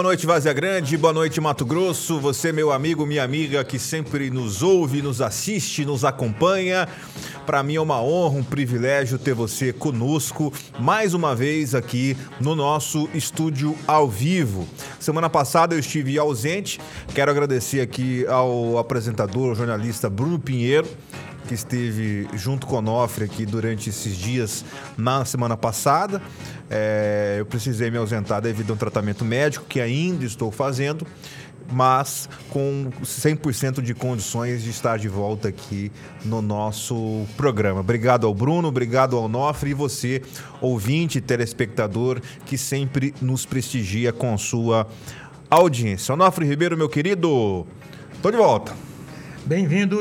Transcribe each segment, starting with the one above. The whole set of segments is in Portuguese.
Boa noite, Vazia Grande. Boa noite, Mato Grosso. Você, meu amigo, minha amiga, que sempre nos ouve, nos assiste, nos acompanha. Para mim é uma honra, um privilégio ter você conosco mais uma vez aqui no nosso estúdio ao vivo. Semana passada eu estive ausente. Quero agradecer aqui ao apresentador, jornalista Bruno Pinheiro que esteve junto com o Onofre aqui durante esses dias na semana passada. É, eu precisei me ausentar devido a um tratamento médico que ainda estou fazendo, mas com 100% de condições de estar de volta aqui no nosso programa. Obrigado ao Bruno, obrigado ao Onofre e você, ouvinte, telespectador, que sempre nos prestigia com sua audiência. Onofre Ribeiro, meu querido, estou de volta. Bem-vindo,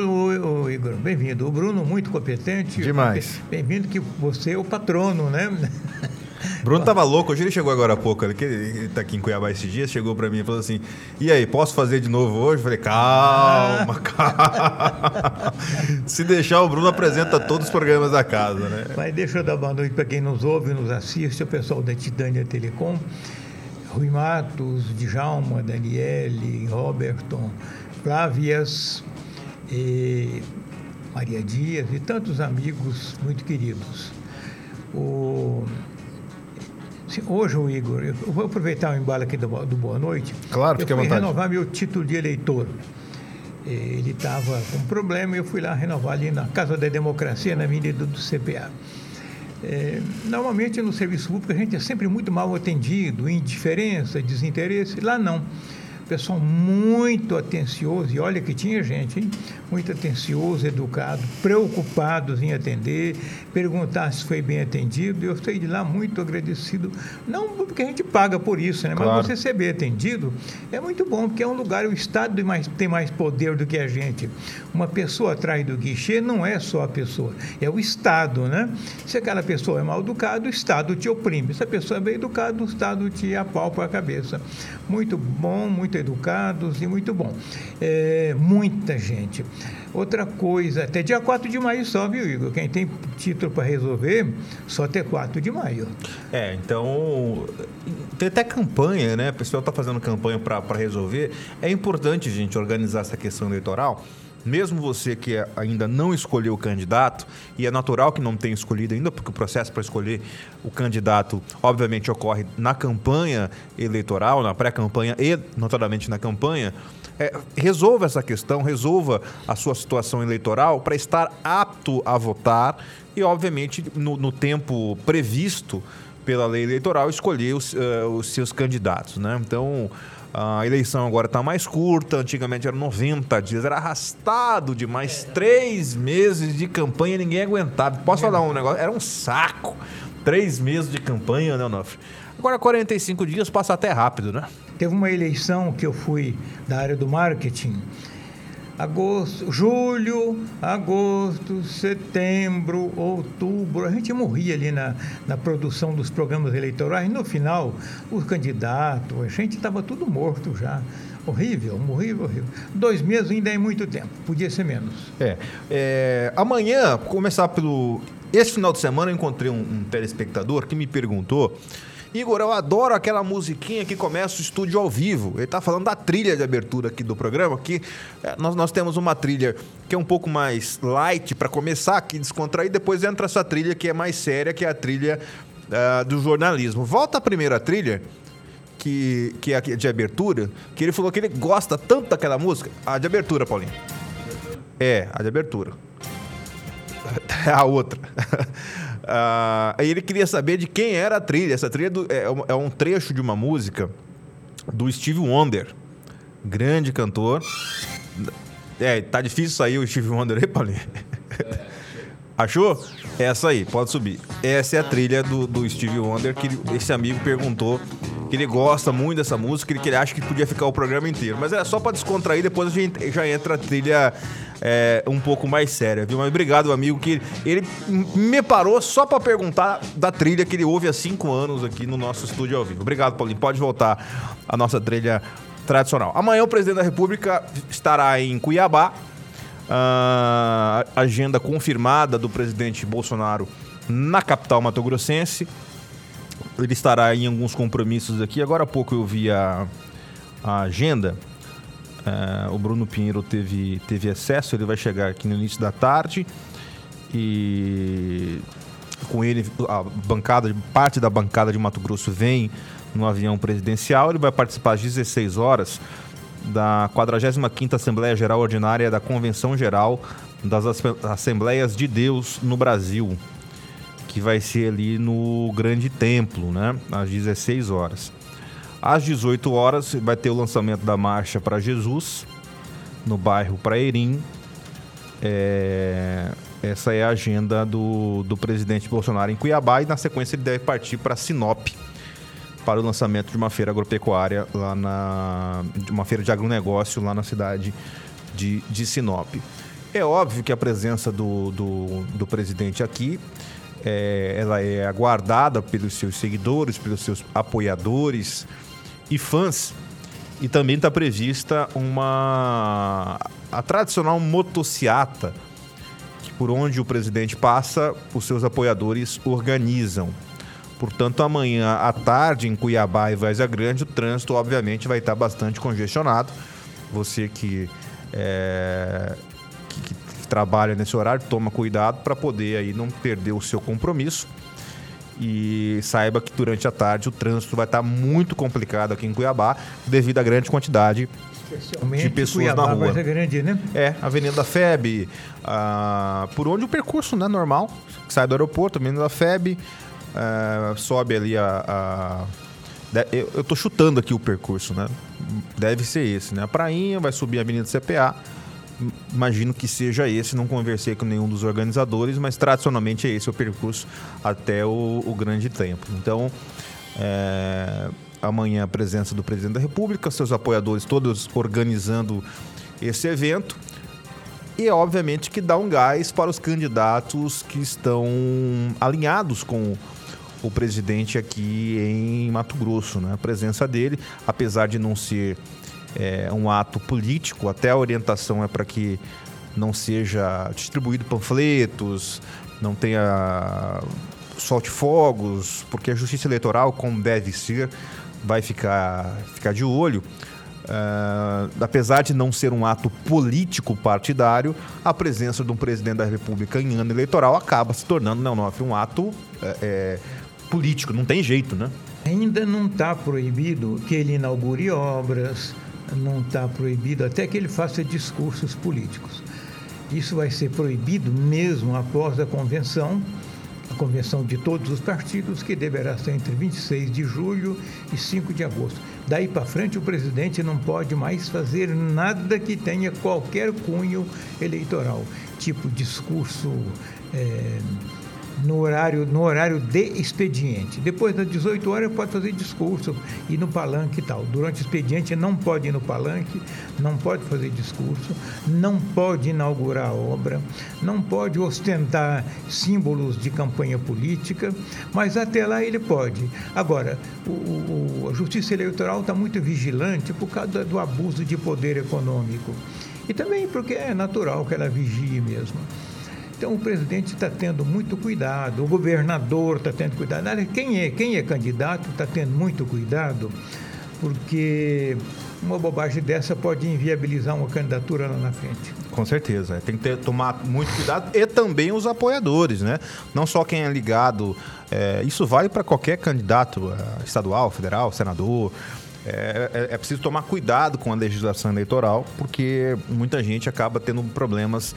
Igor. Bem-vindo. O Bruno, muito competente. Demais. Bem-vindo que você é o patrono, né? Bruno tava louco, hoje ele chegou agora há pouco, ele, ele tá aqui em Cuiabá esses dias, chegou para mim e falou assim: "E aí, posso fazer de novo hoje?" Eu falei: "Calma, calma". Se deixar o Bruno apresenta todos os programas da casa, né? Mas deixa eu dar boa noite para quem nos ouve, nos assiste, o pessoal da Titânia Telecom, Rui Matos, Djalma, Daniele, Roberton, Flávias, e Maria Dias e tantos amigos muito queridos. O, hoje, o Igor, eu vou aproveitar o embalo aqui do, do Boa Noite. Claro, fique à vontade. renovar meu título de eleitor. Ele estava com problema e eu fui lá renovar ali na Casa da Democracia, na Avenida do CPA. É, normalmente no serviço público a gente é sempre muito mal atendido, indiferença, desinteresse. Lá não pessoal muito atencioso, e olha que tinha gente, hein? muito atencioso, educado, preocupados em atender, perguntar se foi bem atendido. Eu saí de lá muito agradecido, não porque a gente paga por isso, né? Claro. mas você ser bem atendido é muito bom, porque é um lugar, o Estado tem mais poder do que a gente. Uma pessoa atrás do guichê não é só a pessoa, é o Estado, né? Se aquela pessoa é mal educada, o Estado te oprime. Se a pessoa é bem educada, o Estado te apalpa a cabeça. Muito bom, muito educados e muito bom. É, muita gente. Outra coisa, até dia 4 de maio só, viu, Igor? Quem tem título para resolver, só até 4 de maio. É, então. Tem até campanha, né? O pessoal está fazendo campanha para resolver. É importante, gente, organizar essa questão eleitoral mesmo você que ainda não escolheu o candidato, e é natural que não tenha escolhido ainda, porque o processo para escolher o candidato, obviamente, ocorre na campanha eleitoral, na pré-campanha e, notadamente, na campanha. É, resolva essa questão, resolva a sua situação eleitoral para estar apto a votar e, obviamente, no, no tempo previsto pela lei eleitoral, escolher os, uh, os seus candidatos. Né? Então. A eleição agora está mais curta, antigamente era 90 dias, era arrastado de mais três meses de campanha, ninguém aguentava. Posso falar um negócio? Era um saco. Três meses de campanha, né, Onofre? Agora 45 dias passa até rápido, né? Teve uma eleição que eu fui da área do marketing agosto, julho, agosto, setembro, outubro. A gente morria ali na, na produção dos programas eleitorais. No final, os candidatos, a gente estava tudo morto já. Horrível, horrível, horrível. Dois meses ainda é muito tempo, podia ser menos. É. é amanhã, começar pelo. Esse final de semana eu encontrei um, um telespectador que me perguntou Igor, eu adoro aquela musiquinha que começa o estúdio ao vivo. Ele está falando da trilha de abertura aqui do programa, que é, nós, nós temos uma trilha que é um pouco mais light para começar aqui, descontrair, depois entra essa trilha que é mais séria, que é a trilha uh, do jornalismo. Volta a primeira trilha, que, que é de abertura, que ele falou que ele gosta tanto daquela música. A de abertura, Paulinho. É, a de abertura. a outra. Aí ele queria saber de quem era a trilha. Essa trilha do, é, é, um trecho de uma música do Steve Wonder, grande cantor. É, tá difícil sair o Steve Wonder aí, Paulinho. Achou? Essa aí, pode subir. Essa é a trilha do, do Steve Wonder que esse amigo perguntou que ele gosta muito dessa música, que ele acha que podia ficar o programa inteiro. Mas é só para descontrair, depois a gente já entra a trilha é, um pouco mais séria, viu? Mas obrigado, amigo, que ele me parou só para perguntar da trilha que ele ouve há cinco anos aqui no nosso estúdio ao vivo. Obrigado, Paulinho. Pode voltar a nossa trilha tradicional. Amanhã o presidente da República estará em Cuiabá. Uh, agenda confirmada do presidente Bolsonaro na capital mato-grossense. Ele estará em alguns compromissos aqui. Agora há pouco eu vi a a agenda. É, o Bruno Pinheiro teve, teve excesso, ele vai chegar aqui no início da tarde e com ele a bancada, parte da bancada de Mato Grosso vem no avião presidencial, ele vai participar às 16 horas da 45ª Assembleia Geral Ordinária da Convenção Geral das Assembleias de Deus no Brasil, que vai ser ali no Grande Templo, né, às 16 horas. Às 18 horas vai ter o lançamento da Marcha para Jesus, no bairro Praeirim. É, essa é a agenda do, do presidente Bolsonaro em Cuiabá e na sequência ele deve partir para Sinop para o lançamento de uma feira agropecuária lá na. de uma feira de agronegócio lá na cidade de, de Sinop. É óbvio que a presença do, do, do presidente aqui é, ela é aguardada pelos seus seguidores, pelos seus apoiadores e fãs. E também está prevista uma a tradicional motociata, por onde o presidente passa, os seus apoiadores organizam. Portanto, amanhã à tarde em Cuiabá e Várzea Grande, o trânsito obviamente vai estar bastante congestionado. Você que, é, que, que trabalha nesse horário, toma cuidado para poder aí não perder o seu compromisso. E saiba que durante a tarde o trânsito vai estar muito complicado aqui em Cuiabá, devido à grande quantidade de pessoas Cuiabá, na rua. Várzea Grande, né? É, Avenida da FEB, ah, por onde o percurso né, normal, sai do aeroporto, Avenida da FEB, ah, sobe ali a, a eu, eu tô chutando aqui o percurso, né? Deve ser esse, né? A prainha vai subir a Avenida CPA, imagino que seja esse, não conversei com nenhum dos organizadores, mas tradicionalmente é esse o percurso até o, o grande tempo. Então, é, amanhã a presença do presidente da República, seus apoiadores todos organizando esse evento. E obviamente que dá um gás para os candidatos que estão alinhados com o presidente aqui em Mato Grosso. Né? A presença dele, apesar de não ser é, um ato político, até a orientação é para que não seja distribuído panfletos, não tenha solte fogos, porque a justiça eleitoral, como deve ser, vai ficar, ficar de olho. Uh, apesar de não ser um ato político partidário, a presença de um presidente da República em ano eleitoral acaba se tornando, não, não, um ato é, é, político, não tem jeito, né? Ainda não está proibido que ele inaugure obras, não está proibido até que ele faça discursos políticos. Isso vai ser proibido mesmo após a convenção, a convenção de todos os partidos, que deverá ser entre 26 de julho e 5 de agosto. Daí para frente, o presidente não pode mais fazer nada que tenha qualquer cunho eleitoral, tipo discurso. É, no horário, no horário de expediente. Depois das 18 horas pode fazer discurso, ir no palanque e tal. Durante o expediente não pode ir no palanque, não pode fazer discurso, não pode inaugurar obra, não pode ostentar símbolos de campanha política, mas até lá ele pode. Agora, o, o, a Justiça Eleitoral está muito vigilante por causa do abuso de poder econômico. E também porque é natural que ela vigie mesmo. Então o presidente está tendo muito cuidado, o governador está tendo cuidado. Quem é, quem é candidato está tendo muito cuidado, porque uma bobagem dessa pode inviabilizar uma candidatura lá na frente. Com certeza, é. tem que ter, tomar muito cuidado e também os apoiadores, né? Não só quem é ligado, é, isso vale para qualquer candidato é, estadual, federal, senador. É, é, é, preciso tomar cuidado com a legislação eleitoral, porque muita gente acaba tendo problemas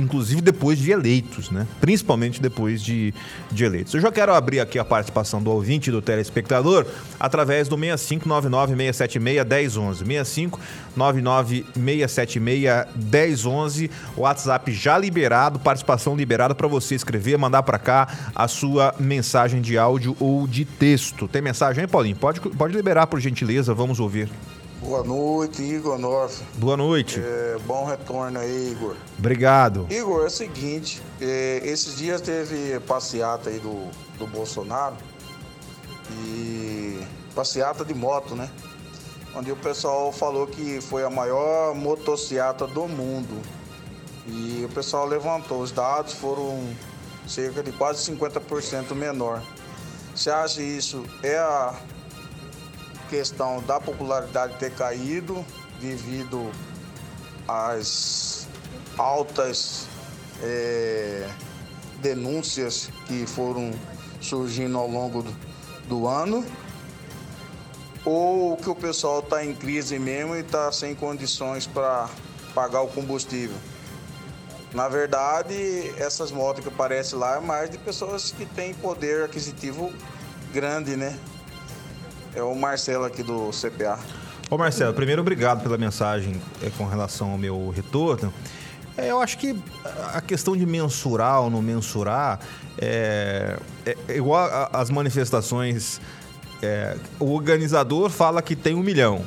inclusive depois de eleitos, né? Principalmente depois de, de eleitos. Eu já quero abrir aqui a participação do ouvinte do telespectador através do 6599-676-1011. 6599-676-1011. WhatsApp já liberado, participação liberada para você escrever, mandar para cá a sua mensagem de áudio ou de texto. Tem mensagem aí, Paulinho? Pode, pode liberar, por gentileza, vamos ouvir. Boa noite, Igor Norf. Boa noite. É, bom retorno aí, Igor. Obrigado. Igor, é o seguinte, é, esses dias teve passeata aí do, do Bolsonaro e passeata de moto, né? Onde o pessoal falou que foi a maior motociata do mundo. E o pessoal levantou, os dados foram cerca de quase 50% menor. Você acha isso é a questão da popularidade ter caído devido às altas é, denúncias que foram surgindo ao longo do, do ano, ou que o pessoal está em crise mesmo e está sem condições para pagar o combustível. Na verdade, essas motos que aparecem lá é mais de pessoas que têm poder aquisitivo grande, né? É o Marcelo aqui do CPA. Ô Marcelo, primeiro obrigado pela mensagem é, com relação ao meu retorno. É, eu acho que a questão de mensurar ou não mensurar é, é, é igual às manifestações. É, o organizador fala que tem um milhão.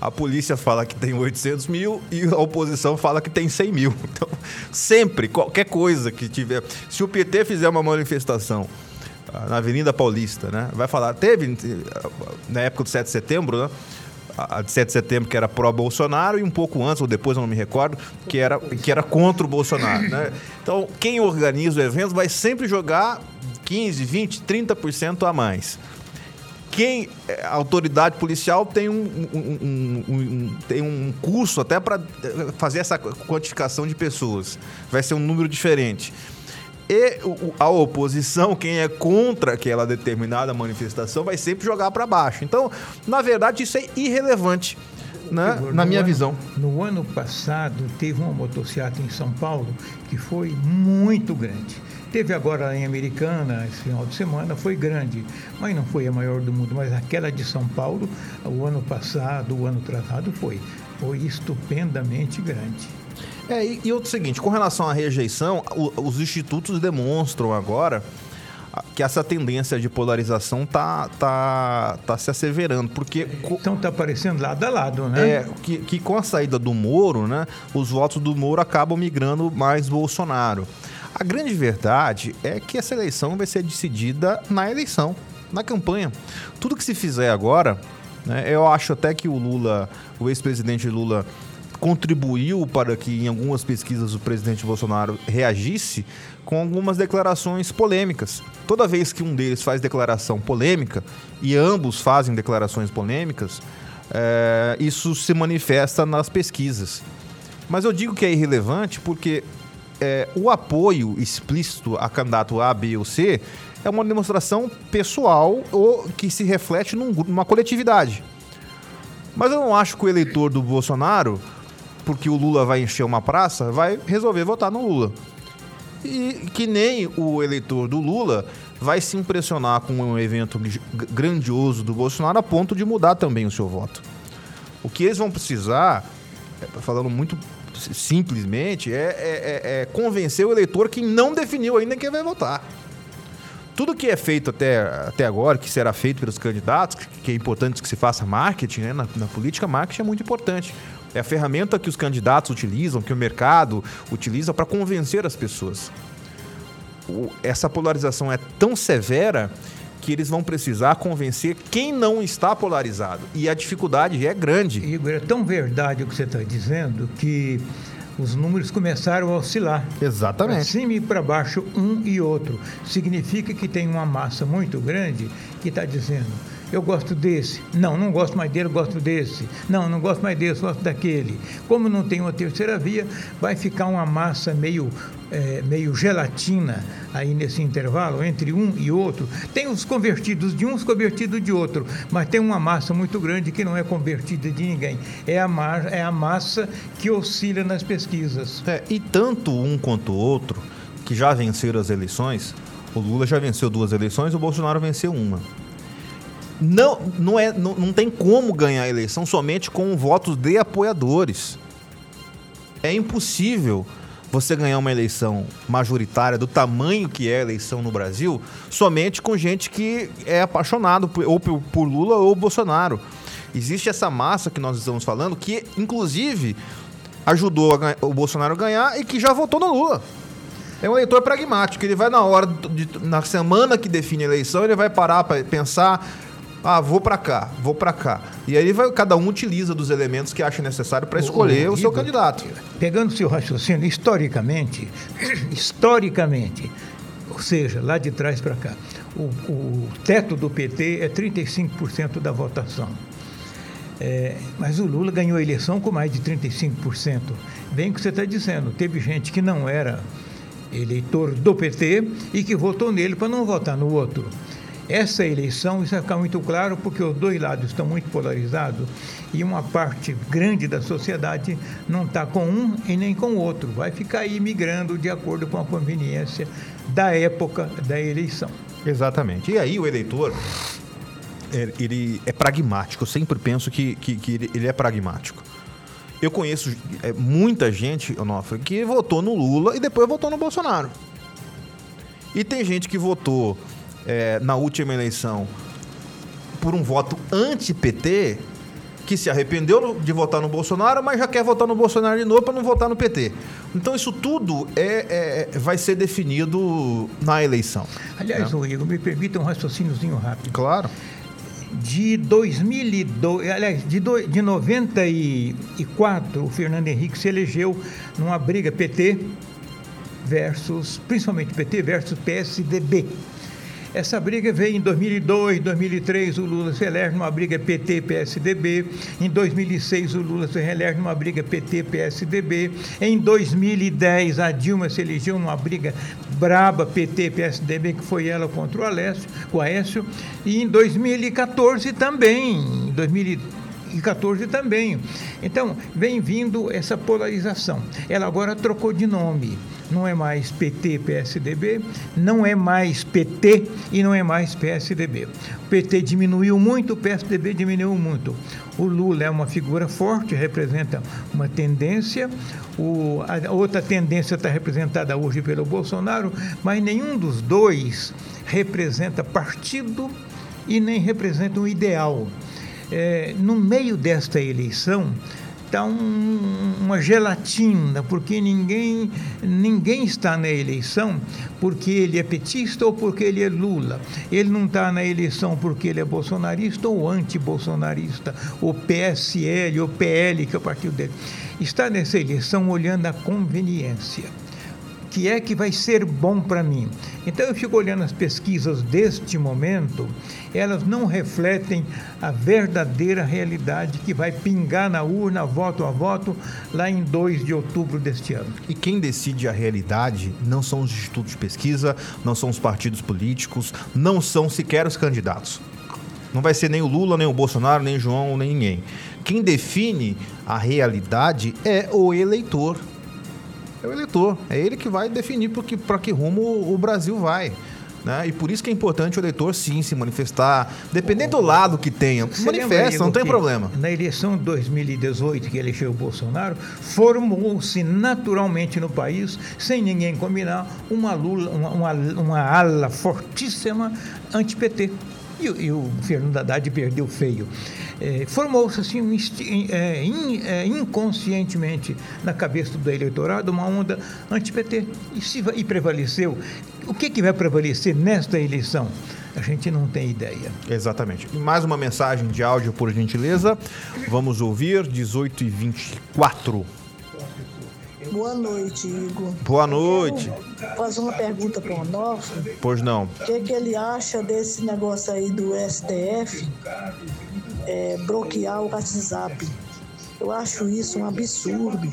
A polícia fala que tem 800 mil e a oposição fala que tem 100 mil. Então, sempre, qualquer coisa que tiver. Se o PT fizer uma manifestação na Avenida Paulista, né? Vai falar, teve na época do 7 de setembro, né? a de 7 de setembro, que era pró-Bolsonaro, e um pouco antes, ou depois, eu não me recordo, que era, que era contra o Bolsonaro. Né? Então, quem organiza o evento vai sempre jogar 15, 20, 30% a mais. Quem, é, autoridade policial tem um, um, um, um tem um curso até para fazer essa quantificação de pessoas. Vai ser um número diferente. E a oposição, quem é contra aquela determinada manifestação, vai sempre jogar para baixo. Então, na verdade, isso é irrelevante. Né? na minha ano, visão. No ano passado, teve uma motocicleta em São Paulo que foi muito grande. Teve agora em Americana, esse final de semana, foi grande, mas não foi a maior do mundo. Mas aquela de São Paulo, o ano passado, o ano atrasado, foi. Foi estupendamente grande. É, e, e o seguinte, com relação à rejeição, o, os institutos demonstram agora que essa tendência de polarização tá, tá, tá se asseverando, porque... Então tá aparecendo lado a lado, né? É, que, que com a saída do Moro, né, os votos do Moro acabam migrando mais Bolsonaro. A grande verdade é que essa eleição vai ser decidida na eleição, na campanha. Tudo que se fizer agora, né, eu acho até que o Lula, o ex-presidente Lula contribuiu para que em algumas pesquisas o presidente Bolsonaro reagisse com algumas declarações polêmicas. Toda vez que um deles faz declaração polêmica e ambos fazem declarações polêmicas, é, isso se manifesta nas pesquisas. Mas eu digo que é irrelevante porque é, o apoio explícito a candidato A, B ou C é uma demonstração pessoal ou que se reflete num, numa coletividade. Mas eu não acho que o eleitor do Bolsonaro porque o Lula vai encher uma praça, vai resolver votar no Lula. E que nem o eleitor do Lula vai se impressionar com um evento grandioso do Bolsonaro a ponto de mudar também o seu voto. O que eles vão precisar, é, falando muito simplesmente, é, é, é, é convencer o eleitor que não definiu ainda quem vai votar tudo que é feito até, até agora, que será feito pelos candidatos, que é importante que se faça marketing, né? na, na política, marketing é muito importante. É a ferramenta que os candidatos utilizam, que o mercado utiliza para convencer as pessoas. Essa polarização é tão severa que eles vão precisar convencer quem não está polarizado. E a dificuldade é grande. Igor, é tão verdade o que você está dizendo que os números começaram a oscilar. Exatamente. Para cima e para baixo, um e outro. Significa que tem uma massa muito grande que está dizendo eu gosto desse. Não, não gosto mais dele, eu gosto desse. Não, não gosto mais desse, gosto daquele. Como não tem uma terceira via, vai ficar uma massa meio, é, meio gelatina aí nesse intervalo entre um e outro. Tem os convertidos de uns, convertidos de outro, mas tem uma massa muito grande que não é convertida de ninguém. É a, mar, é a massa que oscila nas pesquisas. É, e tanto um quanto o outro, que já venceram as eleições, o Lula já venceu duas eleições, o Bolsonaro venceu uma não, não, é, não, não tem como ganhar a eleição somente com votos de apoiadores. É impossível você ganhar uma eleição majoritária do tamanho que é a eleição no Brasil somente com gente que é apaixonado por, ou por, Lula ou Bolsonaro. Existe essa massa que nós estamos falando que, inclusive, ajudou o Bolsonaro a ganhar e que já votou no Lula. É um eleitor pragmático. Ele vai na hora, de, na semana que define a eleição, ele vai parar para pensar ah, vou para cá, vou para cá. E aí vai, cada um utiliza dos elementos que acha necessário para escolher o, o, o seu candidato. Pegando o seu raciocínio, historicamente, historicamente, ou seja, lá de trás para cá, o, o teto do PT é 35% da votação. É, mas o Lula ganhou a eleição com mais de 35%. Bem o que você está dizendo, teve gente que não era eleitor do PT e que votou nele para não votar no outro. Essa eleição, isso vai ficar muito claro, porque os dois lados estão muito polarizados e uma parte grande da sociedade não está com um e nem com o outro. Vai ficar aí migrando de acordo com a conveniência da época da eleição. Exatamente. E aí o eleitor, ele é pragmático. Eu sempre penso que, que, que ele é pragmático. Eu conheço é, muita gente, Onofre, que votou no Lula e depois votou no Bolsonaro. E tem gente que votou é, na última eleição por um voto anti-PT, que se arrependeu de votar no Bolsonaro, mas já quer votar no Bolsonaro de novo para não votar no PT. Então isso tudo é, é, vai ser definido na eleição. Aliás, né? Igor, me permita um raciocíniozinho rápido. Claro. De 2002, aliás, de, do, de 94, o Fernando Henrique se elegeu numa briga PT versus, principalmente PT versus PSDB. Essa briga veio em 2002, 2003 o Lula se elege numa briga PT-PSDB, em 2006 o Lula se reelege numa briga PT-PSDB, em 2010 a Dilma se elegeu numa briga braba PT-PSDB, que foi ela contra o Alessio, o Aécio, e em 2014 também, em 2014 também. Então, vem vindo essa polarização. Ela agora trocou de nome não é mais PT, PSDB, não é mais PT e não é mais PSDB. O PT diminuiu muito, o PSDB diminuiu muito. O Lula é uma figura forte, representa uma tendência. O, a outra tendência está representada hoje pelo Bolsonaro, mas nenhum dos dois representa partido e nem representa um ideal. É, no meio desta eleição, está um, uma gelatina, porque ninguém, ninguém está na eleição porque ele é petista ou porque ele é Lula. Ele não está na eleição porque ele é bolsonarista ou anti-bolsonarista, ou PSL ou PL, que é o partido dele. Está nessa eleição olhando a conveniência que é que vai ser bom para mim. Então eu fico olhando as pesquisas deste momento, elas não refletem a verdadeira realidade que vai pingar na urna, voto a voto, lá em 2 de outubro deste ano. E quem decide a realidade não são os institutos de pesquisa, não são os partidos políticos, não são sequer os candidatos. Não vai ser nem o Lula, nem o Bolsonaro, nem o João, nem ninguém. Quem define a realidade é o eleitor é o eleitor. É ele que vai definir para que, que rumo o Brasil vai. Né? E por isso que é importante o eleitor sim se manifestar, dependendo do lado que tenha. Você manifesta, não tem problema. Na eleição de 2018, que elegeu o Bolsonaro, formou-se naturalmente no país, sem ninguém combinar, uma, Lula, uma, uma, uma ala fortíssima anti-PT. E, e, o Fernando Haddad perdeu feio. É, Formou-se assim um, é, in, é, inconscientemente na cabeça do eleitorado uma onda anti-PT. E, e prevaleceu. O que, que vai prevalecer nesta eleição? A gente não tem ideia. Exatamente. E mais uma mensagem de áudio, por gentileza. Vamos ouvir, 18 e 24. Boa noite, Igor. Boa noite. Fazer uma pergunta para o Onofre. Pois não. O que, que ele acha desse negócio aí do STF é, bloquear o WhatsApp? Eu acho isso um absurdo,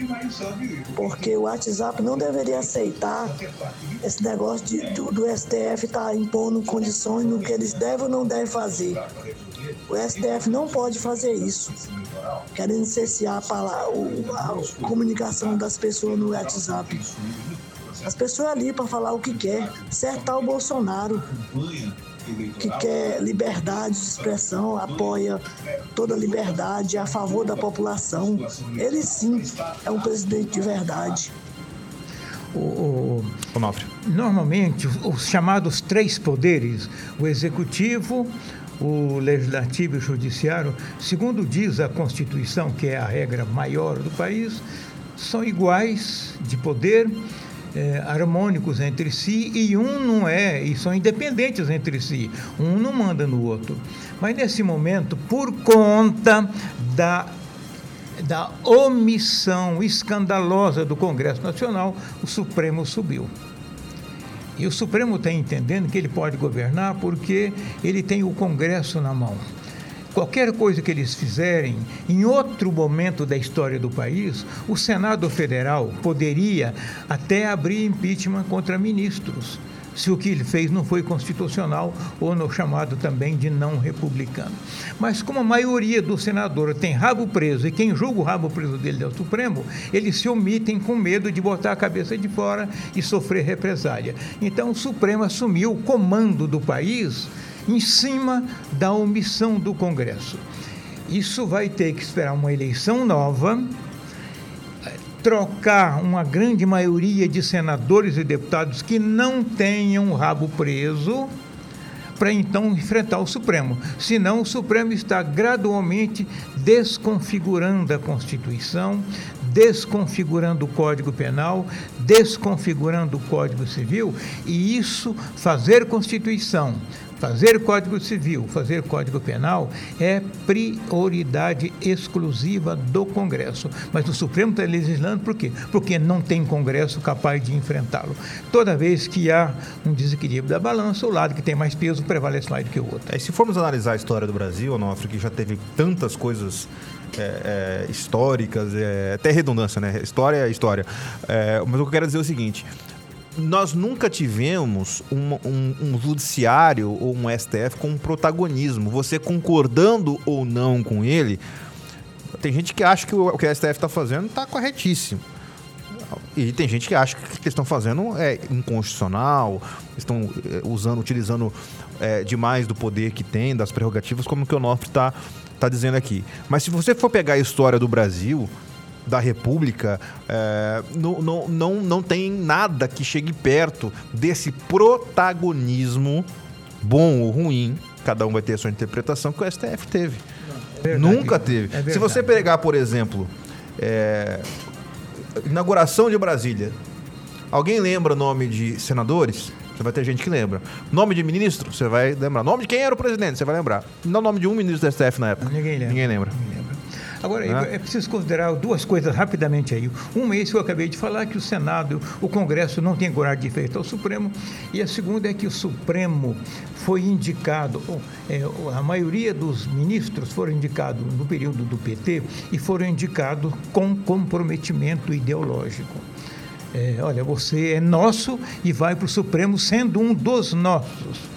porque o WhatsApp não deveria aceitar esse negócio de, do, do STF estar tá impondo condições no que eles devem ou não devem fazer. O STF não pode fazer isso, querendo cessear a, a comunicação das pessoas no WhatsApp. As pessoas ali para falar o que quer, certar o Bolsonaro que quer liberdade de expressão, apoia toda a liberdade, é a favor da população. Ele sim é um presidente de verdade. O, o, normalmente, os chamados três poderes, o executivo, o legislativo e o judiciário, segundo diz a Constituição, que é a regra maior do país, são iguais de poder é, harmônicos entre si e um não é, e são independentes entre si. Um não manda no outro. Mas nesse momento, por conta da da omissão escandalosa do Congresso Nacional, o Supremo subiu. E o Supremo está entendendo que ele pode governar porque ele tem o Congresso na mão. qualquer coisa que eles fizerem, em outro momento da história do país, o Senado Federal poderia até abrir impeachment contra ministros se o que ele fez não foi constitucional ou no chamado também de não republicano. Mas como a maioria do senador tem rabo preso e quem julga o rabo preso dele é o Supremo, eles se omitem com medo de botar a cabeça de fora e sofrer represália. Então o Supremo assumiu o comando do país em cima da omissão do Congresso. Isso vai ter que esperar uma eleição nova trocar uma grande maioria de senadores e deputados que não tenham o rabo preso para então enfrentar o Supremo. Senão, o Supremo está gradualmente desconfigurando a Constituição, desconfigurando o Código Penal, desconfigurando o Código Civil, e isso fazer Constituição Fazer Código Civil, fazer Código Penal é prioridade exclusiva do Congresso. Mas o Supremo está legislando por quê? Porque não tem Congresso capaz de enfrentá-lo. Toda vez que há um desequilíbrio da balança, o lado que tem mais peso prevalece mais do que o outro. É, se formos analisar a história do Brasil, Onofre, que já teve tantas coisas é, é, históricas, é, até redundância, né? História é história. É, mas o que eu quero dizer é o seguinte: nós nunca tivemos um, um, um, judiciário ou um STF com um protagonismo. Você concordando ou não com ele, tem gente que acha que o, que o STF está fazendo está corretíssimo. E tem gente que acha que o que eles estão fazendo é inconstitucional, estão eh, usando, utilizando é, demais do poder que tem, das prerrogativas, como que o Onofre está tá dizendo aqui. Mas se você for pegar a história do Brasil, da República, é, não, não, não, não tem nada que chegue perto desse protagonismo, bom ou ruim, cada um vai ter a sua interpretação, que o STF teve. É Nunca teve. É Se você pegar, por exemplo, é, inauguração de Brasília, alguém lembra o nome de senadores? Você vai ter gente que lembra. Nome de ministro? Você vai lembrar. Nome de quem era o presidente? Você vai lembrar. Não o nome de um ministro do STF na época. Ninguém lembra. Ninguém lembra. Ninguém lembra. Agora, né? é preciso considerar duas coisas rapidamente aí. Uma é isso que eu acabei de falar, que o Senado, o Congresso não tem coragem de enfrentar o Supremo. E a segunda é que o Supremo foi indicado, é, a maioria dos ministros foram indicados no período do PT e foram indicados com comprometimento ideológico. É, olha, você é nosso e vai para o Supremo sendo um dos nossos.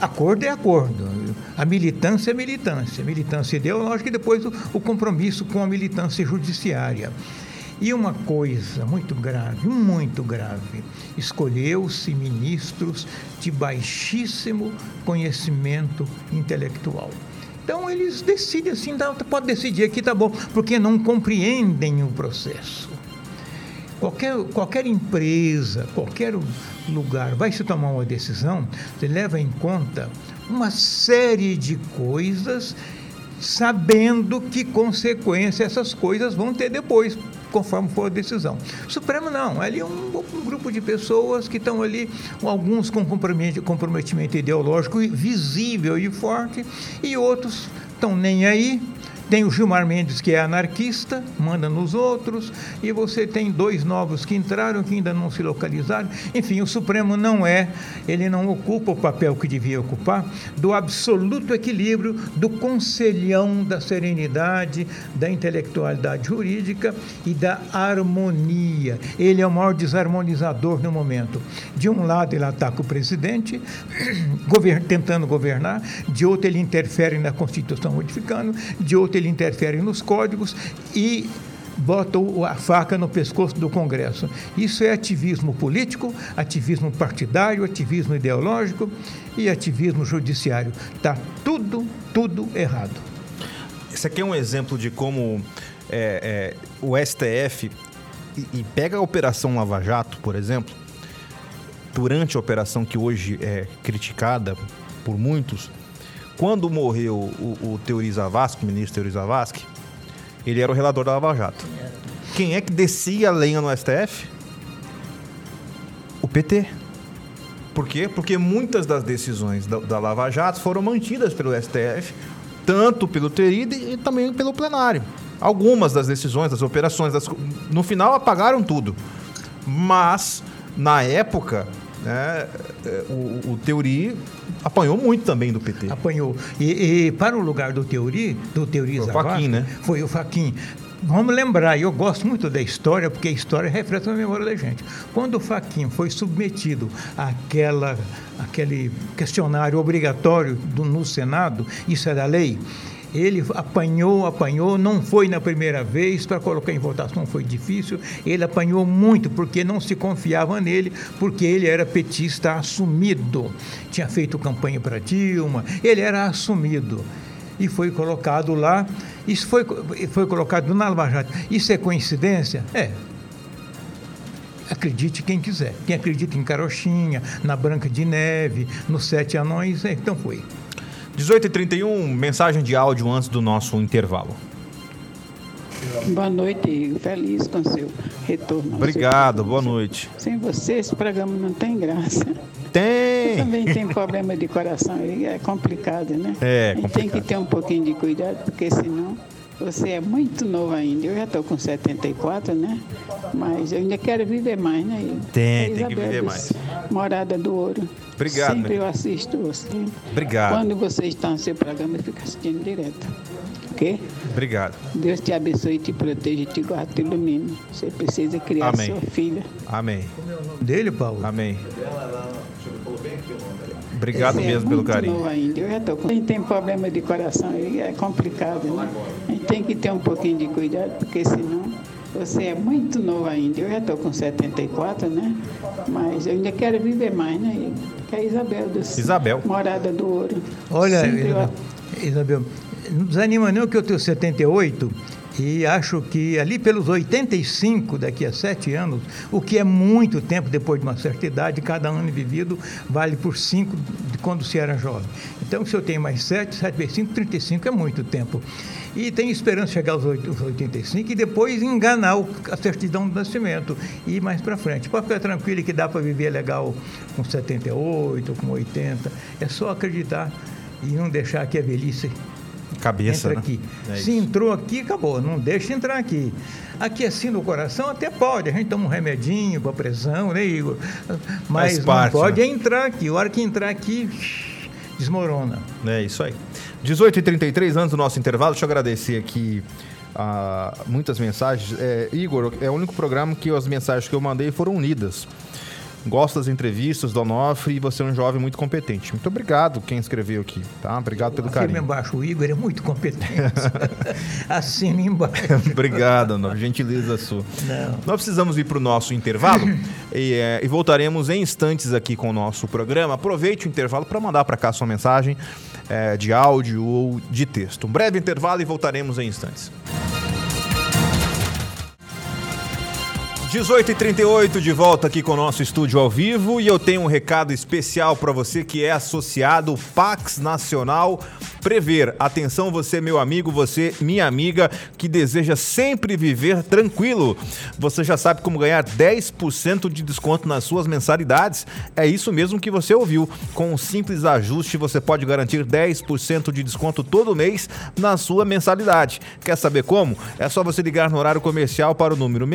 Acordo é acordo. A militância é militância. Militância ideológica e depois o, o compromisso com a militância judiciária. E uma coisa muito grave, muito grave, escolheu-se ministros de baixíssimo conhecimento intelectual. Então eles decidem assim, pode decidir aqui, tá bom, porque não compreendem o processo. Qualquer, qualquer empresa, qualquer lugar vai se tomar uma decisão, você leva em conta uma série de coisas, sabendo que consequência essas coisas vão ter depois, conforme for a decisão. Supremo não, ali é um, um grupo de pessoas que estão ali, alguns com comprometimento ideológico visível e forte, e outros estão nem aí, tem o Gilmar Mendes, que é anarquista, manda nos outros, e você tem dois novos que entraram, que ainda não se localizaram. Enfim, o Supremo não é, ele não ocupa o papel que devia ocupar, do absoluto equilíbrio, do conselhão da serenidade, da intelectualidade jurídica e da harmonia. Ele é o maior desarmonizador no momento. De um lado, ele ataca o presidente, tentando governar, de outro, ele interfere na Constituição modificando, de outro, ele interfere nos códigos e bota a faca no pescoço do Congresso. Isso é ativismo político, ativismo partidário, ativismo ideológico e ativismo judiciário. Está tudo, tudo errado. Esse aqui é um exemplo de como é, é, o STF e, e pega a Operação Lava Jato, por exemplo, durante a operação que hoje é criticada por muitos, quando morreu o, o Teori Zavascki, o ministro Teori Zavascki, ele era o relator da Lava Jato. Quem é que descia a lenha no STF? O PT. Por quê? Porque muitas das decisões da, da Lava Jato foram mantidas pelo STF, tanto pelo Teori e também pelo plenário. Algumas das decisões, das operações, das, no final apagaram tudo. Mas, na época, né, é, o, o Teori apanhou muito também do PT. Apanhou. E, e para o lugar do Teori, do Teori Foi o Fachin, né? Foi o Faquin. Vamos lembrar, eu gosto muito da história, porque a história reflete a memória da gente. Quando o Faquin foi submetido àquela, àquele questionário obrigatório do, no Senado, isso era lei, ele apanhou, apanhou, não foi na primeira vez, para colocar em votação foi difícil. Ele apanhou muito porque não se confiava nele, porque ele era petista assumido. Tinha feito campanha para Dilma, ele era assumido. E foi colocado lá, isso foi, foi colocado na Lava Jato. Isso é coincidência? É, acredite quem quiser. Quem acredita em Carochinha, na Branca de Neve, nos Sete Anões, então foi. 18h31, mensagem de áudio antes do nosso intervalo. Boa noite, Igor. Feliz com seu retorno. Obrigado, boa noite. Sem você, esse programa não tem graça. Tem! Você também tem problema de coração é complicado, né? É, gente tem que ter um pouquinho de cuidado, porque senão você é muito novo ainda. Eu já estou com 74, né? Mas eu ainda quero viver mais, né? Tem, É tem que viver dos Morada do Ouro. Obrigado, Sempre meu. eu assisto você. Obrigado. Quando você está no seu programa, eu fico assistindo direto. Ok? Obrigado. Deus te abençoe, te proteja, te guarde, te ilumine. Você precisa criar Amém. sua filha. Amém. Dele, Paulo? Amém. Obrigado é mesmo pelo muito carinho. ainda. Eu já tô com... Quem tem problema de coração aí é complicado, né? A gente tem que ter um pouquinho de cuidado, porque senão você é muito novo ainda. Eu já estou com 74, né? Mas eu ainda quero viver mais, né? Que é a Isabel dos Isabel. Morada do Ouro. Olha, Isabel, Isabel, não desanima não que eu tenho 78 e acho que ali pelos 85, daqui a sete anos, o que é muito tempo depois de uma certa idade, cada ano vivido vale por cinco de quando se era jovem. Então, se eu tenho mais 7, 7 vezes 5, 35 é muito tempo. E tenho esperança de chegar aos oit- aos 85 e depois enganar a certidão do nascimento e ir mais para frente. Pode ficar tranquilo que dá para viver legal com 78, com 80. É só acreditar e não deixar que a velhice Cabeça, entra né? aqui. É Se entrou aqui, acabou. Não deixa entrar aqui. Aqui assim no coração até pode. A gente toma um remedinho para pressão, né, Igor? Mas Faz parte, não pode né? entrar aqui. A hora que entrar aqui, desmorona. É isso aí. 18h33, antes do nosso intervalo, deixa eu agradecer aqui ah, muitas mensagens. É, Igor, é o único programa que as mensagens que eu mandei foram unidas. Gosto das entrevistas do Onofre e você é um jovem muito competente. Muito obrigado quem escreveu aqui, tá? Obrigado pelo carinho. embaixo, o Igor é muito competente. Assina embaixo. Obrigado, Onofre. Gentileza sua. Não. Nós precisamos ir para o nosso intervalo e, é, e voltaremos em instantes aqui com o nosso programa. Aproveite o intervalo para mandar para cá sua mensagem é, de áudio ou de texto. Um breve intervalo e voltaremos em instantes. 18h38 de volta aqui com o nosso estúdio ao vivo e eu tenho um recado especial para você que é associado Pax Nacional Prever. Atenção você meu amigo, você minha amiga que deseja sempre viver tranquilo. Você já sabe como ganhar 10% de desconto nas suas mensalidades? É isso mesmo que você ouviu. Com um simples ajuste você pode garantir 10% de desconto todo mês na sua mensalidade. Quer saber como? É só você ligar no horário comercial para o número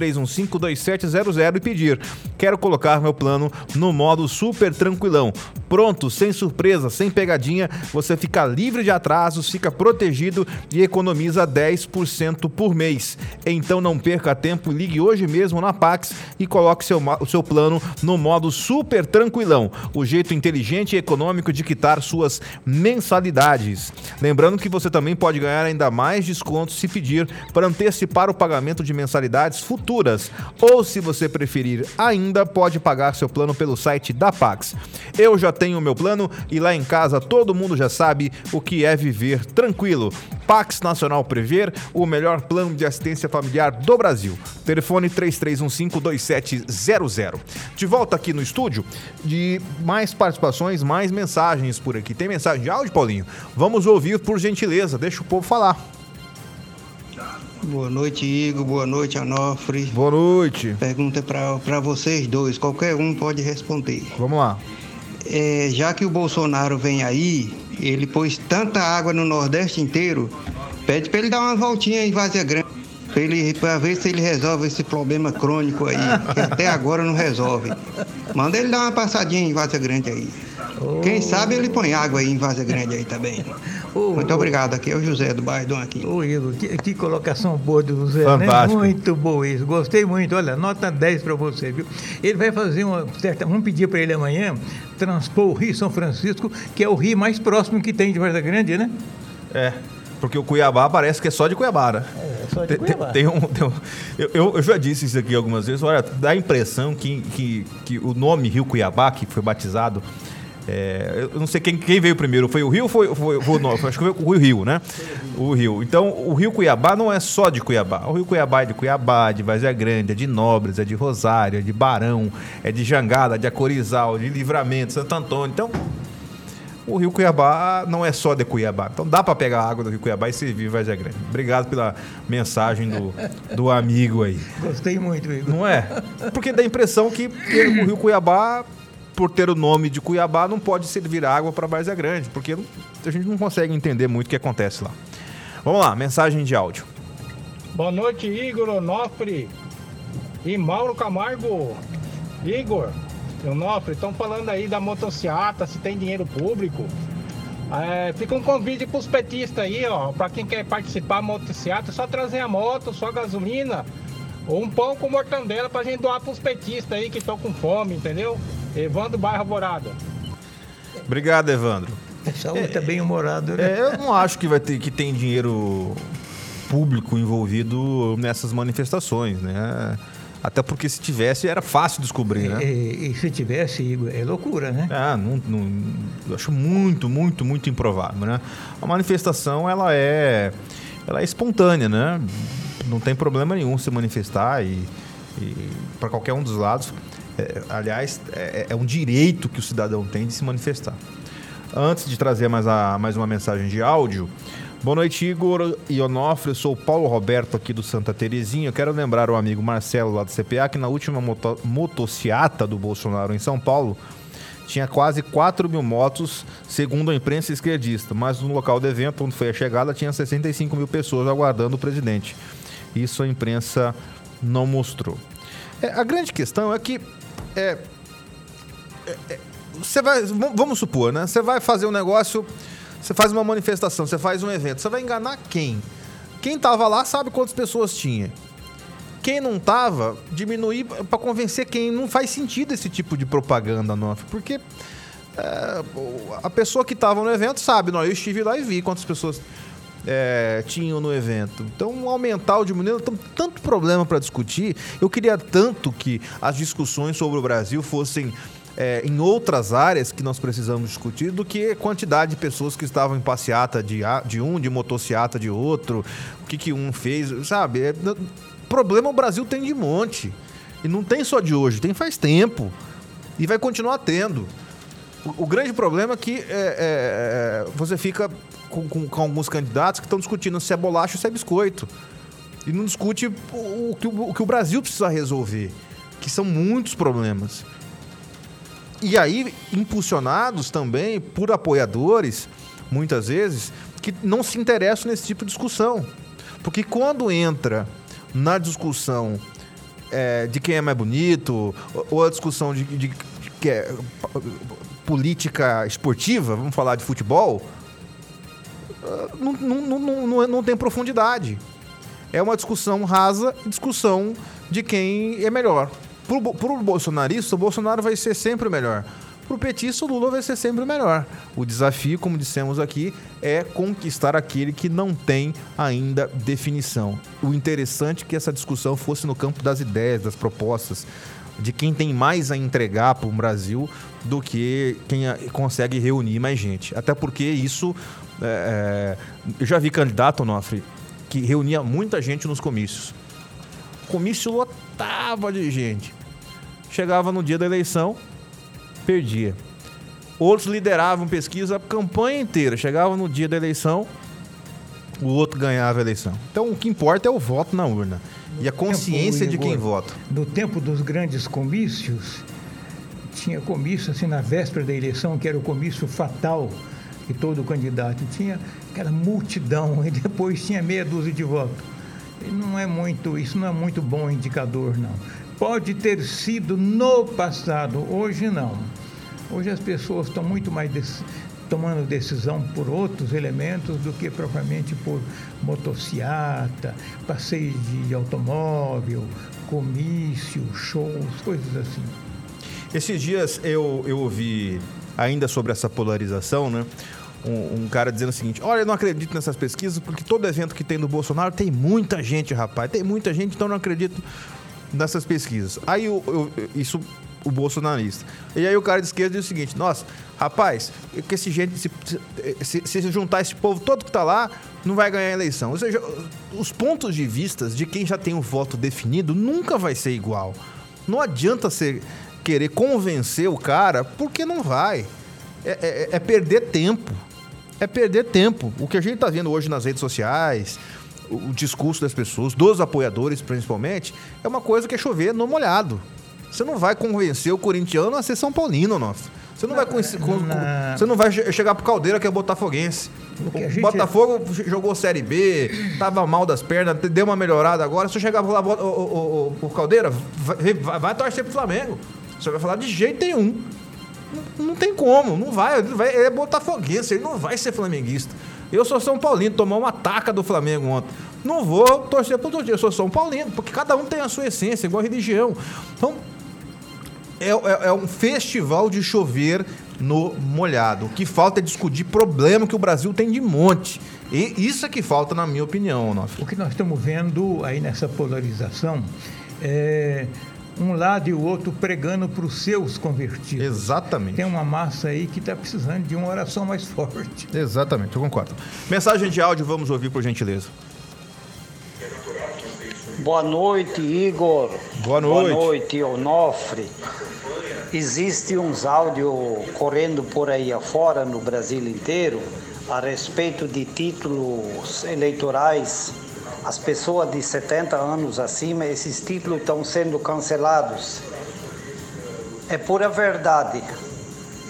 6533152700 e pedir: "Quero colocar meu plano no modo super tranquilão". Pronto, sem surpresa, sem pegadinha, você fica livre de atrasos, fica protegido e economiza 10% por mês. Então não perca tempo, ligue hoje mesmo na Pax e coloque seu, o seu plano no modo super tranquilão, o jeito inteligente e econômico de quitar suas mensalidades. Lembrando que você também pode ganhar ainda mais descontos se pedir para antecipar o pagamento de mensalidades futuras, ou se você preferir ainda, pode pagar seu plano pelo site da Pax. Eu já tenho o meu plano e lá em casa todo mundo já sabe o que é viver tranquilo. Pax Nacional Prever, o melhor plano de assistência familiar do Brasil. Telefone 33152700. De volta aqui no estúdio, de mais participações, mais mensagens por aqui. Tem mensagem de áudio, Paulinho? Vamos ouvir por gentileza, deixa o povo falar. Boa noite, Igor. Boa noite, Anofre. Boa noite. Pergunta para vocês dois, qualquer um pode responder. Vamos lá. É, já que o Bolsonaro vem aí, ele pôs tanta água no Nordeste inteiro, pede para ele dar uma voltinha em Vazia Grande. Ele, pra ver se ele resolve esse problema crônico aí, que até agora não resolve. Manda ele dar uma passadinha em Vaza Grande aí. Quem sabe ele põe água aí em Vaza Grande aí também. Ô, Muito ô, obrigado. Aqui é o José do bairro Aquino. Ô, Igor, que, que colocação boa do Zé, Fantástico. né? Muito boa isso. Gostei muito. Olha, nota 10 para você, viu? Ele vai fazer uma certa. Vamos pedir para ele amanhã transpor o Rio São Francisco, que é o rio mais próximo que tem de Varda Grande, né? É. Porque o Cuiabá parece que é só de Cuiabá, né? É, só de Tem, tem- Cuiabá. tem um, tem um- eu, eu- eu já disse isso aqui algumas vezes. Olha, dá a impressão que, que, que o nome Rio Cuiabá, que foi batizado. É, eu não sei quem, quem veio primeiro. Foi o Rio ou foi, foi, foi o nome? Acho que foi o Rio, né? O Rio. Então, o Rio Cuiabá não é só de Cuiabá. O Rio Cuiabá é de Cuiabá, de Vazia Grande, é de Nobres, é de Rosário, é de Barão, é de Jangada, de Acorizal, de Livramento, Santo Antônio. Então, o Rio Cuiabá não é só de Cuiabá. Então dá para pegar a água do Rio Cuiabá e servir Vazia Grande. Obrigado pela mensagem do, do amigo aí. Gostei muito, Igor. Não é? Porque dá a impressão que o Rio Cuiabá, por ter o nome de Cuiabá, não pode servir água para Vazia Grande, porque a gente não consegue entender muito o que acontece lá. Vamos lá, mensagem de áudio. Boa noite, Igor Onofre e Mauro Camargo. Igor Onofre, estão falando aí da motociata, se tem dinheiro público. É, fica um convite para os petistas aí, ó, para quem quer participar motociata, só trazer a moto, só gasolina, ou um pão com mortandela para gente doar para os petistas aí que estão com fome, entendeu? Evandro Bairro Alvorada. Obrigado, Evandro. Essa outra é bem humorado, né? É, eu não acho que vai ter que tem dinheiro público envolvido nessas manifestações, né? Até porque se tivesse era fácil descobrir, né? E, e se tivesse, Igor, é loucura, né? Ah, não, não- eu acho muito, muito, muito improvável, né? A manifestação, ela é, ela é espontânea, né? Não tem problema nenhum se manifestar e, para qualquer um dos lados. É, aliás, é, é um direito que o cidadão tem de se manifestar. Antes de trazer mais, a, mais uma mensagem de áudio, boa noite, Igor e Onofre. Eu sou o Paulo Roberto aqui do Santa Terezinha. Eu quero lembrar o amigo Marcelo lá do CPA que na última moto, motociata do Bolsonaro em São Paulo tinha quase 4 mil motos, segundo a imprensa esquerdista, mas no local do evento, onde foi a chegada, tinha 65 mil pessoas aguardando o presidente. Isso a imprensa não mostrou. É, a grande questão é que é, você vai, vamos supor, né? Você vai fazer um negócio, você faz uma manifestação, você faz um evento, você vai enganar quem? Quem tava lá sabe quantas pessoas tinha. Quem não tava, diminuir para convencer quem. Não faz sentido esse tipo de propaganda, não. Porque é, a pessoa que tava no evento sabe, não, eu estive lá e vi quantas pessoas é, tinham no evento. Então, aumentar ou diminuir, tem tanto problema para discutir. Eu queria tanto que as discussões sobre o Brasil fossem é, em outras áreas que nós precisamos discutir do que quantidade de pessoas que estavam em passeata de, de um, de motociata de outro, o que, que um fez, sabe? É, problema o Brasil tem de monte. E não tem só de hoje, tem faz tempo. E vai continuar tendo. O, o grande problema é que é, é, é, você fica com, com- com alguns candidatos que estão discutindo se é bolacha ou se é biscoito. E não discute o, que, o, o que o Brasil precisa resolver, que são muitos problemas. E aí, impulsionados também por apoiadores, muitas vezes, que não se interessam nesse tipo de discussão. Porque quando entra na discussão é, de quem é mais bonito, ou- a discussão de, de- de que é política esportiva, vamos falar de futebol, não, não, não, é- não tem profundidade. É uma discussão rasa, discussão de quem é melhor. Bo- pro bolsonarista, o Bolsonaro vai ser sempre o melhor. Pro petista, o Lula vai ser sempre o melhor. O desafio, como dissemos aqui, é conquistar aquele que não tem ainda definição. O interessante é que essa discussão fosse no campo das ideias, das propostas, de quem tem mais a entregar para o Brasil do que quem consegue reunir mais gente. Até porque isso. É, é, eu já vi candidato, Onofre, que reunia muita gente nos comícios. O comício lotava de gente. Chegava no dia da eleição, perdia. Outros lideravam pesquisa a campanha inteira. Chegava no dia da eleição, o outro ganhava a eleição. Então o que importa é o voto na urna. E a consciência de quem Igor, vota. No tempo dos grandes comícios, tinha comício assim na véspera da eleição, que era o comício fatal que todo candidato tinha, aquela multidão, e depois tinha meia dúzia de votos. não é muito, isso não é muito bom indicador, não. Pode ter sido no passado, hoje não. Hoje as pessoas estão muito mais tomando decisão por outros elementos do que propriamente por motociata, passeio de automóvel, comício, shows, coisas assim. Esses dias eu, eu ouvi ainda sobre essa polarização, né? Um, um, cara dizendo o seguinte: Olha, eu não acredito nessas pesquisas porque todo evento que tem do Bolsonaro tem muita gente, rapaz. Tem muita gente, então eu não acredito nessas pesquisas. Aí eu, eu, isso o bolsonarista. E aí o cara de esquerda diz o seguinte: Nossa, rapaz, que esse gente, se, se, se juntar esse povo todo que tá lá, não vai ganhar a eleição. Ou seja, os pontos de vistas de quem já tem o voto definido nunca vai ser igual. Não adianta você querer convencer o cara, porque não vai. É, é, é perder tempo é perder tempo. O que a gente está vendo hoje nas redes sociais, o discurso das pessoas, dos apoiadores principalmente, é uma coisa que é chover no molhado. Você não vai convencer o corintiano a ser São Paulino, nossa. Você não, vai com, você não vai chegar pro Caldeira que é botafoguense. O Botafogo jogou Série B, tava mal das pernas, deu uma melhorada agora. Se eu chegar lá, o, o, o, o Caldeira, vai, vai, vai torcer pro Flamengo. Você vai falar de jeito nenhum. Não, tem como, não vai, ele vai. Ele é botafoguense, ele não vai ser flamenguista. Eu sou São Paulino, tomou uma taca do Flamengo ontem. Não vou torcer pro outro dia, eu sou São Paulino, porque cada um tem a sua essência, igual a religião. Então, é, é, é um festival de chover no molhado. O que falta é discutir problema que o Brasil tem de monte. E isso é que falta, na minha opinião, Onofre. O que nós estamos vendo aí nessa polarização é um lado e o outro pregando para os seus convertidos. Exatamente. Tem uma massa aí que está precisando de uma oração mais forte. Exatamente, eu concordo. Mensagem de áudio, vamos ouvir por gentileza. Boa noite, Igor. Boa noite. Boa noite, Onofre. Existe uns áudios correndo por aí afora no Brasil inteiro a respeito de títulos eleitorais as pessoas de 70 anos acima, esses títulos estão sendo cancelados. É pura verdade.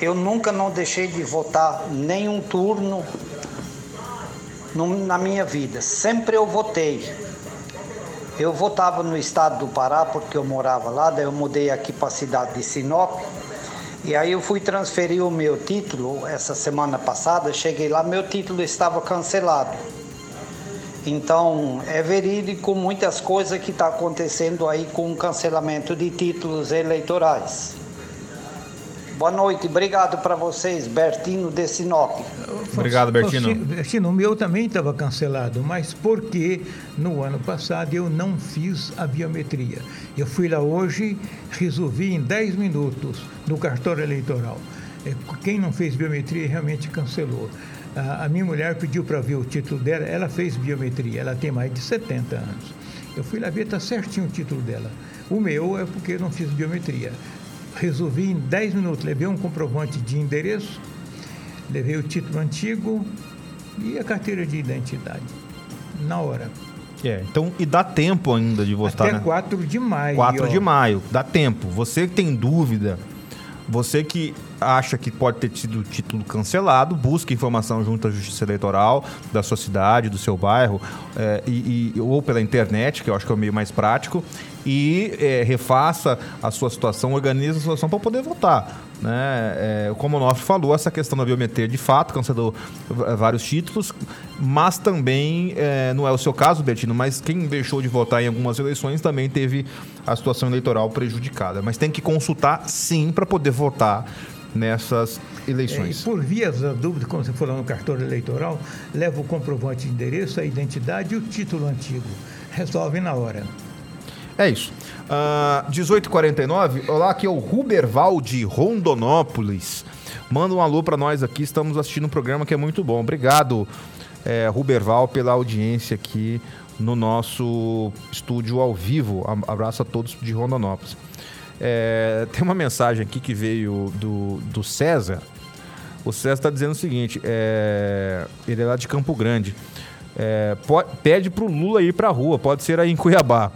Eu nunca não deixei de votar nenhum turno na minha vida. Sempre eu votei. Eu votava no estado do Pará porque eu morava lá, daí eu mudei aqui para a cidade de Sinop. E aí eu fui transferir o meu título essa semana passada, cheguei lá, meu título estava cancelado. Então, é verídico muitas coisas que está acontecendo aí com o cancelamento de títulos eleitorais. Boa noite, obrigado para vocês, Bertino de Sinop. Obrigado, Bertino. Bertino, o meu também estava cancelado, mas porque no ano passado eu não fiz a biometria. Eu fui lá hoje, resolvi em 10 minutos no cartório eleitoral. É, quem não fez biometria realmente cancelou. A, a minha mulher pediu para ver o título dela, ela fez biometria, ela tem mais de 70 anos. Eu fui lá ver, está certinho o título dela. O meu é porque eu não fiz biometria. Resolvi em 10 minutos, levei um comprovante de endereço, levei o título antigo e a carteira de identidade. Na hora. É, então, e dá tempo ainda de votar, Até né? 4 de maio. 4 de maio, dá tempo. Você que tem dúvida, você que acha que pode ter tido o título cancelado, busque informação junto à Justiça Eleitoral da sua cidade, do seu bairro, é, e, e, ou pela internet, que eu acho que é o meio mais prático, e é, refaça a sua situação, organize a situação para poder votar. Né? É, como o Nofre falou, essa questão da biometria de fato cancelou vários títulos, mas também é, não é o seu caso, Bertino, mas quem deixou de votar em algumas eleições também teve a situação eleitoral prejudicada. Mas tem que consultar sim para poder votar nessas eleições. É, e por vias da dúvida, como você falou no cartório eleitoral, leva o comprovante de endereço, a identidade e o título antigo. Resolve na hora. É isso. Uh, ah, 18h49, olá, aqui é o Ruberval de Rondonópolis. Manda um alô para nós aqui, estamos assistindo um programa que é muito bom. Obrigado, é, Ruberval, pela audiência aqui no nosso estúdio ao vivo. Abraço a todos de Rondonópolis. É, tem uma mensagem aqui que veio do, do César. O César está dizendo o seguinte: é, ele é lá de Campo Grande. É, pode, pede para o Lula ir para a rua, pode ser aí em Cuiabá.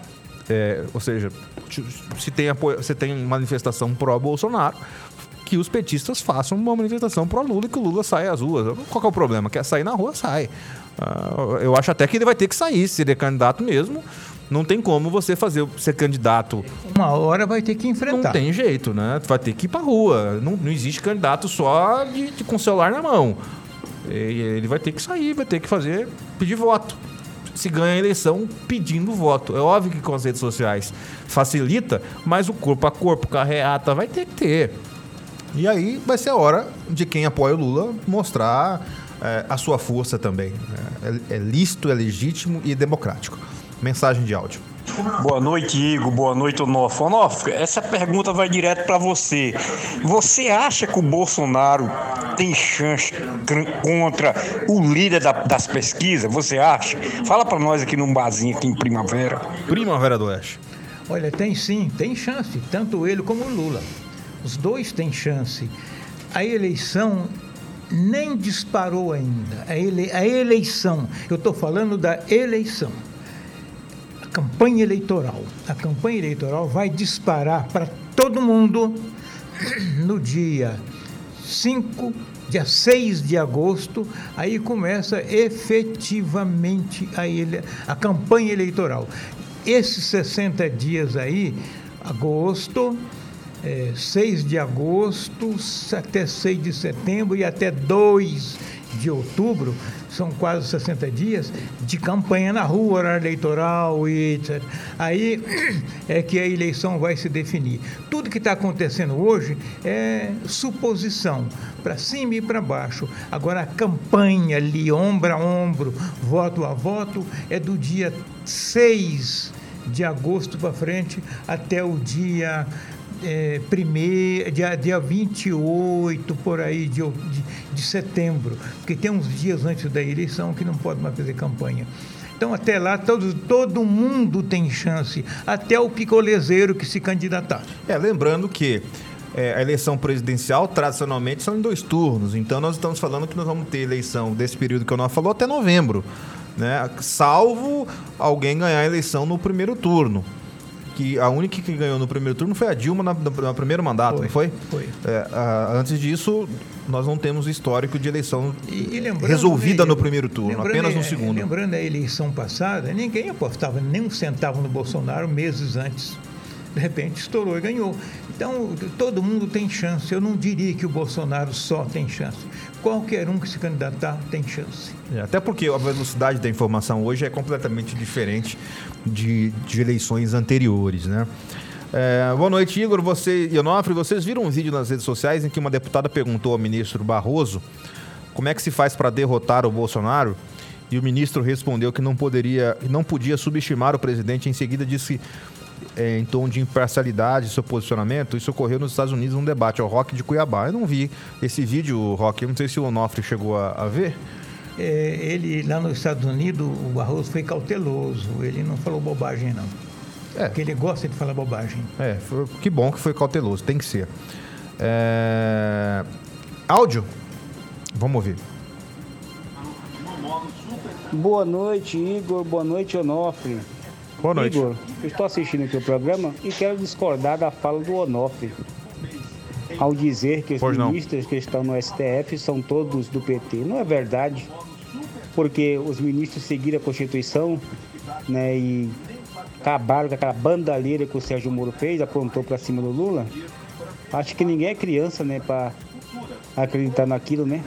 É, ou seja, se tem, apoio, se tem manifestação pró-Bolsonaro, que os petistas façam uma manifestação pro Lula e que o Lula saia às ruas. Qual é o problema? Quer sair na rua, sai. Uh, eu acho até que ele vai ter que sair, se ele é candidato mesmo. Não tem como você fazer ser candidato. Uma hora vai ter que enfrentar. Não tem jeito, né? Vai ter que ir pra rua. Não, não existe candidato só de, de, com o celular na mão. Ele vai ter que sair, vai ter que fazer, pedir voto. Se ganha a eleição pedindo voto. É óbvio que com as redes sociais facilita, mas o corpo a corpo, carreata, vai ter que ter. E aí vai ser a hora de quem apoia o Lula mostrar é, a sua força também. É, é lícito, é legítimo e democrático. Mensagem de áudio. Boa noite, Igor. Boa noite, Onofre. Onofre, essa pergunta vai direto para você. Você acha que o Bolsonaro tem chance contra o líder da, das pesquisas? Você acha? Fala para nós aqui num barzinho aqui em Primavera. Primavera do Oeste. Olha, tem sim, tem chance. Tanto ele como o Lula. Os dois têm chance. A eleição nem disparou ainda. A, ele, a eleição, eu estou falando da eleição campanha eleitoral. A campanha eleitoral vai disparar para todo mundo no dia 5, dia 6 de agosto, aí começa efetivamente a, ele, a campanha eleitoral. Esses 60 dias aí, agosto, é, 6 de agosto até 6 de setembro e até 2 de outubro, são quase 60 dias, de campanha na rua, horário eleitoral e etc. Aí é que a eleição vai se definir. Tudo que está acontecendo hoje é suposição, para cima e para baixo. Agora, a campanha ali, ombro a ombro, voto a voto, é do dia 6 de agosto para frente até o dia é, primeiro, dia, dia 28, por aí, de, de, de setembro, porque tem uns dias antes da eleição que não pode mais fazer campanha. Então, até lá, todo, todo mundo tem chance, até o picolezeiro que se candidatar. É, lembrando que é, a eleição presidencial, tradicionalmente, são em dois turnos. Então, nós estamos falando que nós vamos ter eleição desse período que eu não falou até novembro. Né? Salvo alguém ganhar a eleição no primeiro turno que a única que ganhou no primeiro turno foi a Dilma na, no primeiro mandato, foi, não foi? Foi. É, a, antes disso, nós não temos histórico de eleição e, e resolvida no primeiro turno, apenas no segundo. Lembrando a eleição passada, ninguém apostava nem um centavo no Bolsonaro meses antes de repente estourou e ganhou. Então, todo mundo tem chance. Eu não diria que o Bolsonaro só tem chance. Qualquer um que se candidatar tem chance. É, até porque a velocidade da informação hoje é completamente diferente de, de eleições anteriores, né? É, boa noite, Igor. Você e Onofre, vocês viram um vídeo nas redes sociais em que uma deputada perguntou ao ministro Barroso como é que se faz para derrotar o Bolsonaro? E o ministro respondeu que não poderia, não podia subestimar o presidente. Em seguida disse é, em tom de imparcialidade seu posicionamento, isso ocorreu nos Estados Unidos num debate ao Rock de Cuiabá. Eu não vi esse vídeo, Rock, eu não sei se o Onofre chegou a, a ver. É, ele, lá nos Estados Unidos, o Barroso foi cauteloso, ele não falou bobagem, não. É. Porque ele gosta de falar bobagem. É, foi, que bom que foi cauteloso, tem que ser. É... Áudio? Vamos ouvir. Boa noite, Igor. Boa noite, Onofre. Boa noite. Igor, eu estou assistindo aqui o programa e quero discordar da fala do Onofre. Ao dizer que os pois ministros não. que estão no STF são todos do PT. Não é verdade. Porque os ministros seguiram a Constituição né, e acabaram com aquela bandalheira que o Sérgio Moro fez, aprontou para cima do Lula. Acho que ninguém é criança, né, para acreditar naquilo, né?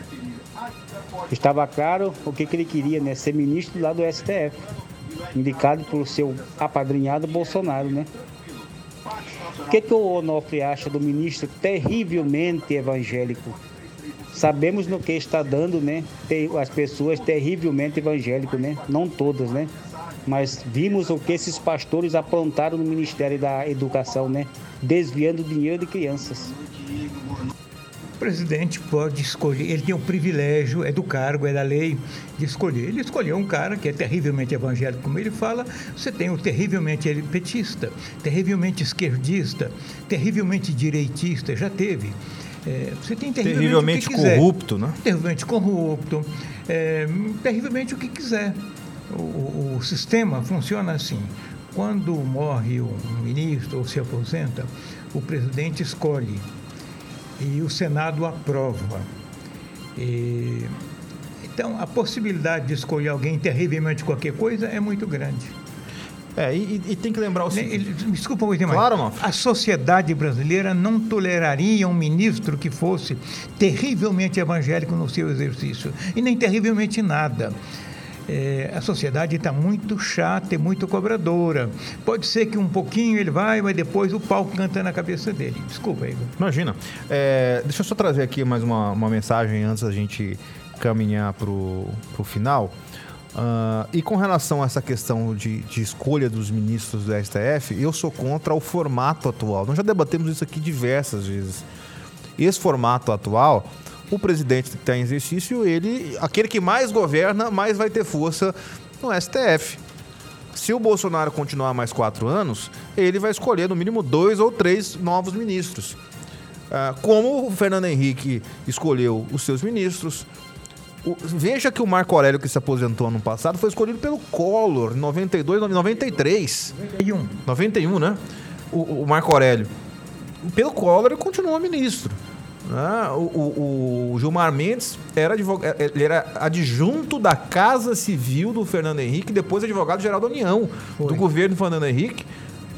Estava claro o que, que ele queria, né? Ser ministro lá do STF indicado pelo seu apadrinhado Bolsonaro, né? O que, que o Onofre acha do ministro terrivelmente evangélico? Sabemos no que está dando, né? As pessoas terrivelmente evangélicas, né? Não todas, né? Mas vimos o que esses pastores aprontaram no Ministério da Educação, né? Desviando dinheiro de crianças. O presidente pode escolher, ele tem o privilégio, é do cargo, é da lei, de escolher. Ele escolheu um cara que é terrivelmente evangélico, como ele fala, você tem o terrivelmente petista, terrivelmente esquerdista, terrivelmente direitista, já teve. É, você tem terrivelmente, terrivelmente corrupto, né? Terrivelmente corrupto, é, terrivelmente o que quiser. O, o, sistema funciona assim. Quando morre um ministro ou se aposenta, o presidente escolhe e o Senado aprova. E, então, a possibilidade de escolher alguém terrivelmente qualquer coisa é muito grande. É, e, e, tem que lembrar o seguinte. Desculpa, mais. Claro. A sociedade brasileira não toleraria um ministro que fosse terrivelmente evangélico no seu exercício. E nem terrivelmente nada. É, a sociedade está muito chata e muito cobradora. Pode ser que um pouquinho ele vai, mas depois o pau canta na cabeça dele. Desculpa, Igor. Imagina. É, deixa eu só trazer aqui mais uma, uma mensagem antes da gente caminhar para o final. Uh, e com relação a essa questão de, de, escolha dos ministros do STF, eu sou contra o formato atual. Nós já debatemos isso aqui diversas vezes. Esse formato atual, o presidente que está em exercício, ele, aquele que mais governa, mais vai ter força no STF. Se o Bolsonaro continuar mais quatro anos, ele vai escolher no mínimo dois ou três novos ministros. Uh, como o Fernando Henrique escolheu os seus ministros, veja que o Marco Aurélio, que se aposentou ano passado, foi escolhido pelo Collor em 92, 93. 91. 91, né? O, o Marco Aurélio. Pelo Collor, ele continuou ministro. Né? O, o, o, Gilmar Mendes era, advogado, é, ele era adjunto da Casa Civil do Fernando Henrique, depois advogado-geral da União, foi. do governo do Fernando Henrique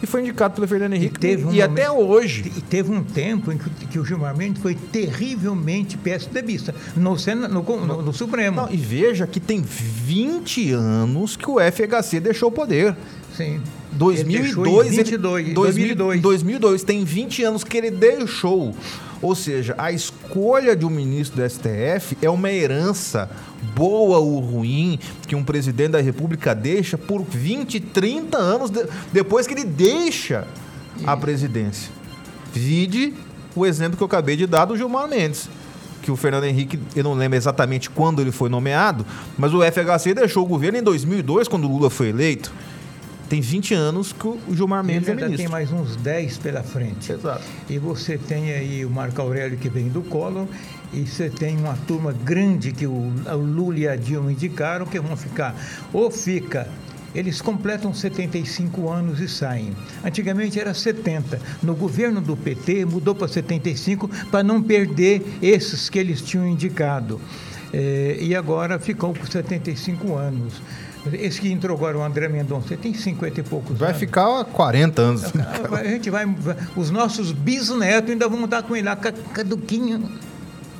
e foi indicado pelo Fernando Henrique. E, teve um e até hoje. E teve um tempo em que, que, o Gilmar Mendes foi terrivelmente PSDBista no, no, no, no Supremo. Não, e veja que tem 20 anos que o FHC deixou o poder. Sim. 2002, 22, ele, 2002. 2002. Tem 20 anos que ele deixou. Ou seja, a escolha de um ministro do STF é uma herança, boa ou ruim, que um presidente da República deixa por 20, 30 anos de, depois que ele deixa a presidência. Vide o exemplo que eu acabei de dar do Gilmar Mendes que o Fernando Henrique, eu não lembro exatamente quando ele foi nomeado, mas o FHC deixou o governo em 2002, quando o Lula foi eleito. Tem 20 anos que o Gilmar Mendes Ele é ministro. tem mais uns 10 pela frente. Exato. E você tem aí o Marco Aurélio que vem do Collor e você tem uma turma grande que o, o Lula e a Dilma indicaram que vão ficar ou fica eles completam 75 anos e saem. Antigamente era 70. No governo do PT mudou para 75 para não perder esses que eles tinham indicado. É, e agora ficou com 75 anos. Esse que entrou agora, o André Mendonça, tem 50 e poucos vai anos. Vai ficar 40 anos. A gente vai, os nossos bisnetos ainda vão estar com ele lá, caduquinho.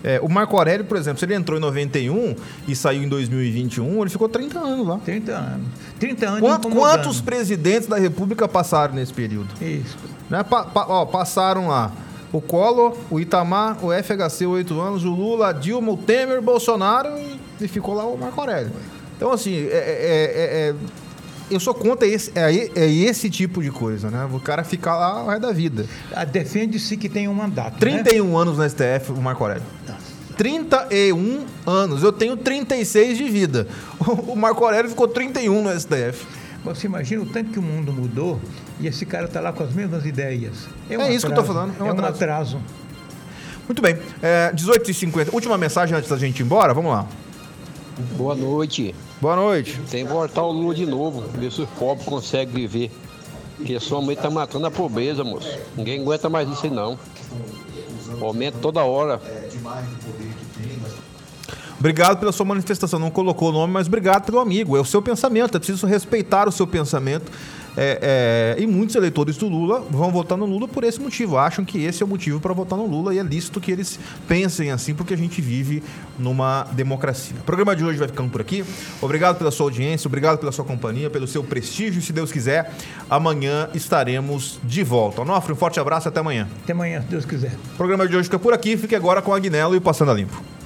É, o Marco Aurélio, por exemplo, se ele entrou em 91 e saiu em 2021, ele ficou 30 anos lá. 30 anos. 30 anos Quanto, Quantos presidentes da República passaram nesse período? Isso. Né? Pa, pa, ó, passaram lá o Collor, o Itamar, o FHC, 8 anos, o Lula, a Dilma, o Temer, o Bolsonaro e, e ficou lá o Marco Aurélio. Então, assim, é, é, é, eu sou contra esse, é, é, esse tipo de coisa, né? O cara ficar lá o resto da vida. Defende-se que tem um mandato. 31 né? anos no STF, o Marco Aurélio. 31 anos. Eu tenho 36 de vida. O Marco Aurélio ficou 31 no STF. Você imagina o tanto que o mundo mudou e esse cara está lá com as mesmas ideias. É, um é isso que eu estou falando. É um, é atraso. um atraso. Muito bem. É, 18h50. Última mensagem antes da gente ir embora. Vamos lá. Boa noite. Boa noite. Tem que voltar o Lula de novo, ver se os pobres conseguem viver. Porque sua mãe tá matando a pobreza, moço. Ninguém aguenta mais isso não. Aumenta toda hora. Obrigado pela sua manifestação. Não colocou o nome, mas obrigado pelo amigo. É o seu pensamento. É preciso respeitar o seu pensamento. É, é, e muitos eleitores do Lula vão votar no Lula por esse motivo. Acham que esse é o motivo para votar no Lula e é lícito que eles pensem assim, porque a gente vive numa democracia. O programa de hoje vai ficando por aqui. Obrigado pela sua audiência, obrigado pela sua companhia, pelo seu prestígio. Se Deus quiser, amanhã estaremos de volta. Onofre, um forte abraço e até amanhã. Até amanhã, se Deus quiser. O programa de hoje fica por aqui. Fique agora com a Agnello e Passando a Limpo.